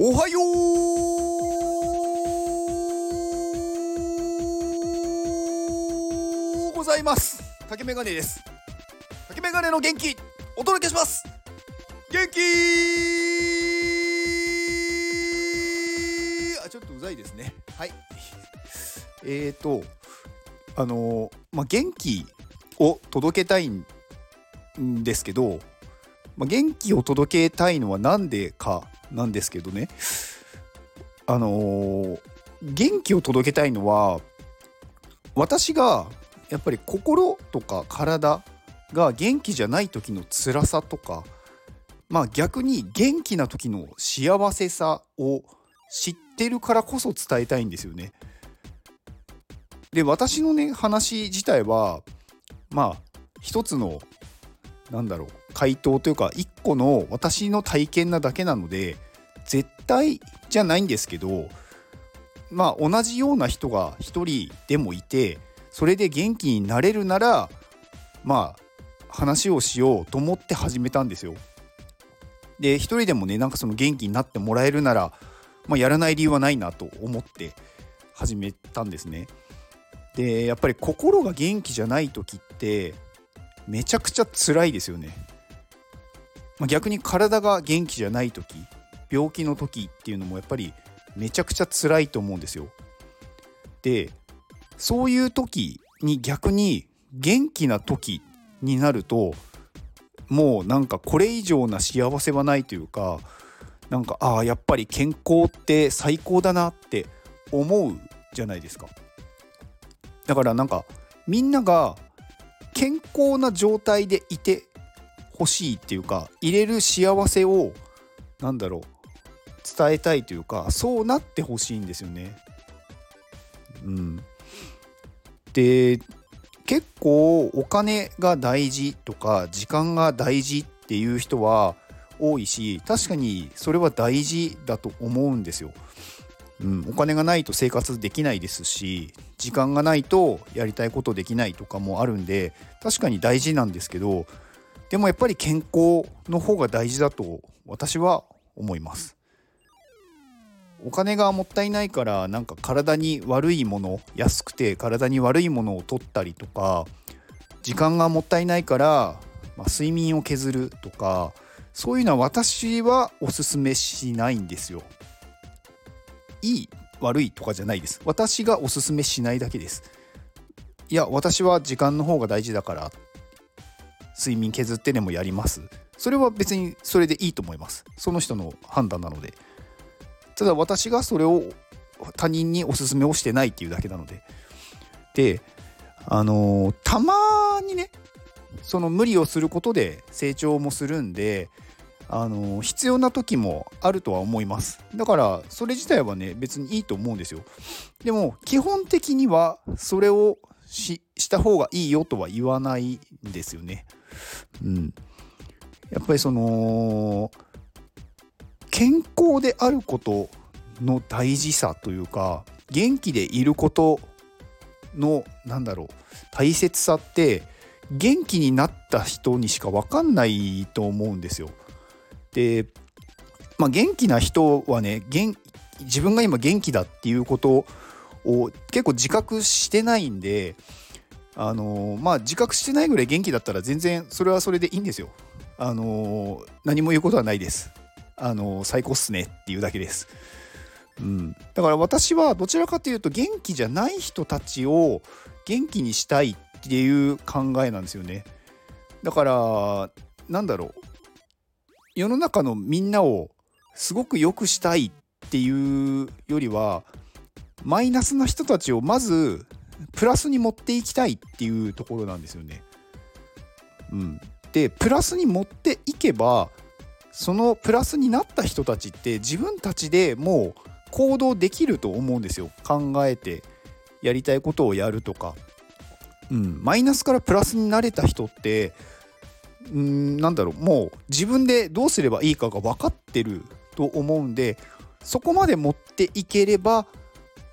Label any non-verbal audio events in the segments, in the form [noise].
おはよう。ございます。竹メガネです。竹メガネの元気。お届けします。元気。あちょっとうざいですね。はい。えーとあのまあ元気を届けたいんですけど、まあ、元気を届けたいのは何でかなんですけどねあのー、元気を届けたいのは私がやっぱり心とか体が元気じゃない時の辛さとかまあ逆に元気な時の幸せさを知ってるからこそ伝えたいんですよね。で私のね話自体はまあ一つのなんだろう回答というか一個の私の体験なだけなので絶対じゃないんですけどまあ同じような人が一人でもいてそれで元気になれるならまあ話をしようと思って始めたんですよ。で一人でもねなんかその元気になってもらえるなら、まあ、やらない理由はないなと思って始めたんですね。でやっぱり心が元気じゃない時ってめちゃくちゃ辛いですよね。まあ、逆に体が元気じゃない時病気の時っていうのもやっぱりめちゃくちゃ辛いと思うんですよ。でそういう時に逆に元気な時になるともうなんかこれ以上な幸せはないというかなんかああやっぱり健康って最高だなって思うじゃないですか。だからなんかみんなが健康な状態でいてほしいっていうか入れる幸せを何だろう伝えたいというかそうなってほしいんですよね。うん、で結構お金が大事とか時間が大事っていう人は多いし確かにそれは大事だと思うんですよ。うん、お金がないと生活できないですし時間がないとやりたいことできないとかもあるんで確かに大事なんですけどでもやっぱり健康の方が大事だと私は思います。お金がもったいないからなんか体に悪いもの安くて体に悪いものを取ったりとか時間がもったいないから、まあ、睡眠を削るとかそういうのは私はおすすめしないんですよ。いい悪いとかじゃないです。私がおすすめしないだけです。いや私は時間の方が大事だから睡眠削ってでもやります。それは別にそれでいいと思います。その人の判断なので。ただ私がそれを他人におすすめをしてないっていうだけなのでであのー、たまにねその無理をすることで成長もするんであの、必要な時もあるとは思います。だからそれ自体はね別にいいと思うんですよ。でも基本的にはそれをしした方がいいよとは言わないんですよね。うん。やっぱりその健康であることの大事さというか元気でいることのなんだろう大切さって元気になった人にしか分かんないと思うんですよ。で、まあ、元気な人はね自分が今元気だっていうことを結構自覚してないんであのまあ自覚してないぐらい元気だったら全然それはそれでいいんですよ。あの何も言うことはないです。あの最高っすねっていうだけです。うん、だから私はどちらかというと元気じゃない人たちを元気にしたいっていう考えなんですよね。だからなんだろう世の中のみんなをすごく良くしたいっていうよりはマイナスな人たちをまずプラスに持っていきたいっていうところなんですよね。うん、でプラスに持っていけばそのプラスになった人たちって自分たちでもう行動できると思うんですよ。考えてやりたいことをやるとか、うん、マイナスからプラスになれた人ってんなんだろうもう自分でどうすればいいかが分かってると思うんでそこまで持っていければ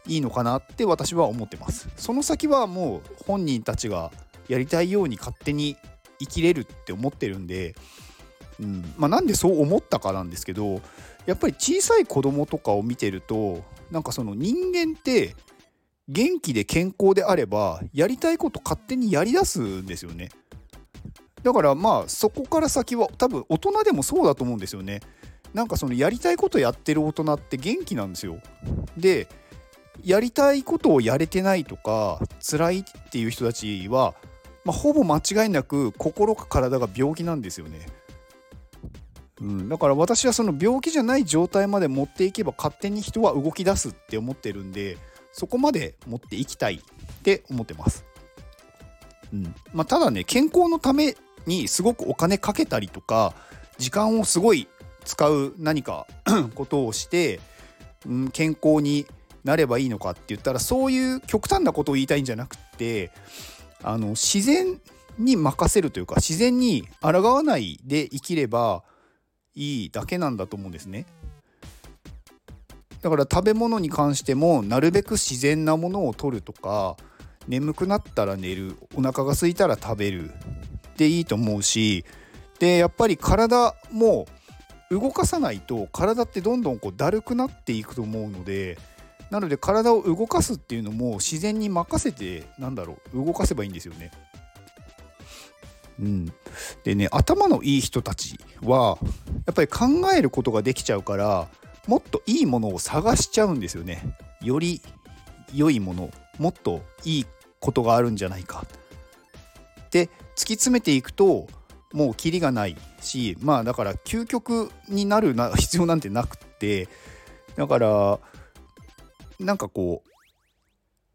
いいのかなって私は思ってます。その先はもう本人たちがやりたいように勝手に生きれるって思ってるんでうんまあ、なんでそう思ったかなんですけどやっぱり小さい子供とかを見てるとなんかその人間って元気で健康であればやりたいこと勝手にやりだすんですよね。だからまあそこから先は多分大人でもそうだと思うんですよねなんかそのやりたいことやってる大人って元気なんですよでやりたいことをやれてないとか辛いっていう人たちは、まあ、ほぼ間違いなく心か体が病気なんですよね。うん、だから私はその病気じゃない状態まで持っていけば勝手に人は動き出すって思ってるんでそこまで持っていきたいって思ってます。うんまあ、ただね健康のためにすごくお金かけたりとか時間をすごい使う何か [clears throat] ことをして、うん、健康になればいいのかって言ったらそういう極端なことを言いたいんじゃなくてあの自然に任せるというか自然に抗わないで生きればいいだけなんだと思うんですね。だから食べ物に関してもなるべく自然なものを取るとか眠くなったら寝るお腹が空いたら食べるでいいと思うしでやっぱり体も動かさないと体ってどんどんこうだるくなっていくと思うのでなので体を動かすっていうのも自然に任せてなんだろう動かせばいいんですよね。うん、でね頭のいい人たちはやっぱり考えることができちゃうからもっといいものを探しちゃうんですよね。より良いものもっといいことがあるんじゃないか。で突き詰めていくともうキリがないしまあだから究極になるな [laughs] 必要なんてなくってだからなんかこう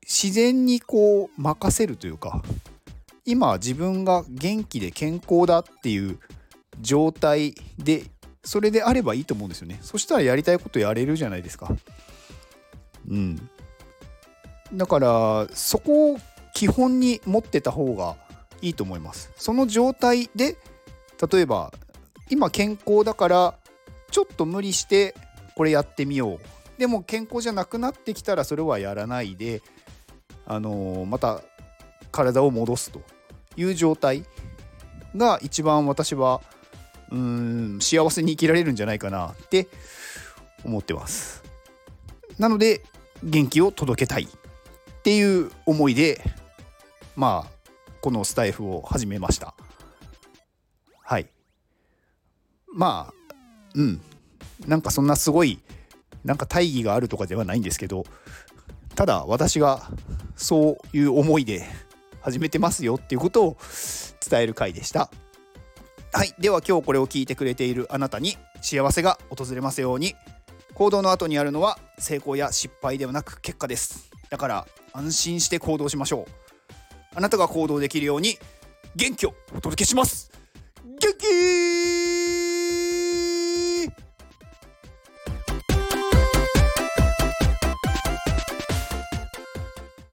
自然にこう任せるというか今自分が元気で健康だっていう状態でそれであればいいと思うんですよね。そしたらやりたいことやれるじゃないですか。うん。だからそこを基本に持ってた方がいいと思います。その状態で例えば今健康だからちょっと無理してこれやってみよう。でも健康じゃなくなってきたらそれはやらないで、あのー、また体を戻すと。いう状態が一番私はうん幸せに生きられるんじゃないかなって思ってます。なので元気を届けたいっていう思いでまあこのスタイフを始めました。はい。まあうん。なんかそんなすごいなんか大義があるとかではないんですけどただ私がそういう思いで始めてますよっていうことを伝える回でした。はい。では今日これを聞いてくれているあなたに幸せが訪れますように。行動の後にあるのは成功や失敗ではなく結果です。だから安心して行動しましょう。あなたが行動できるように元気をお届けします。元気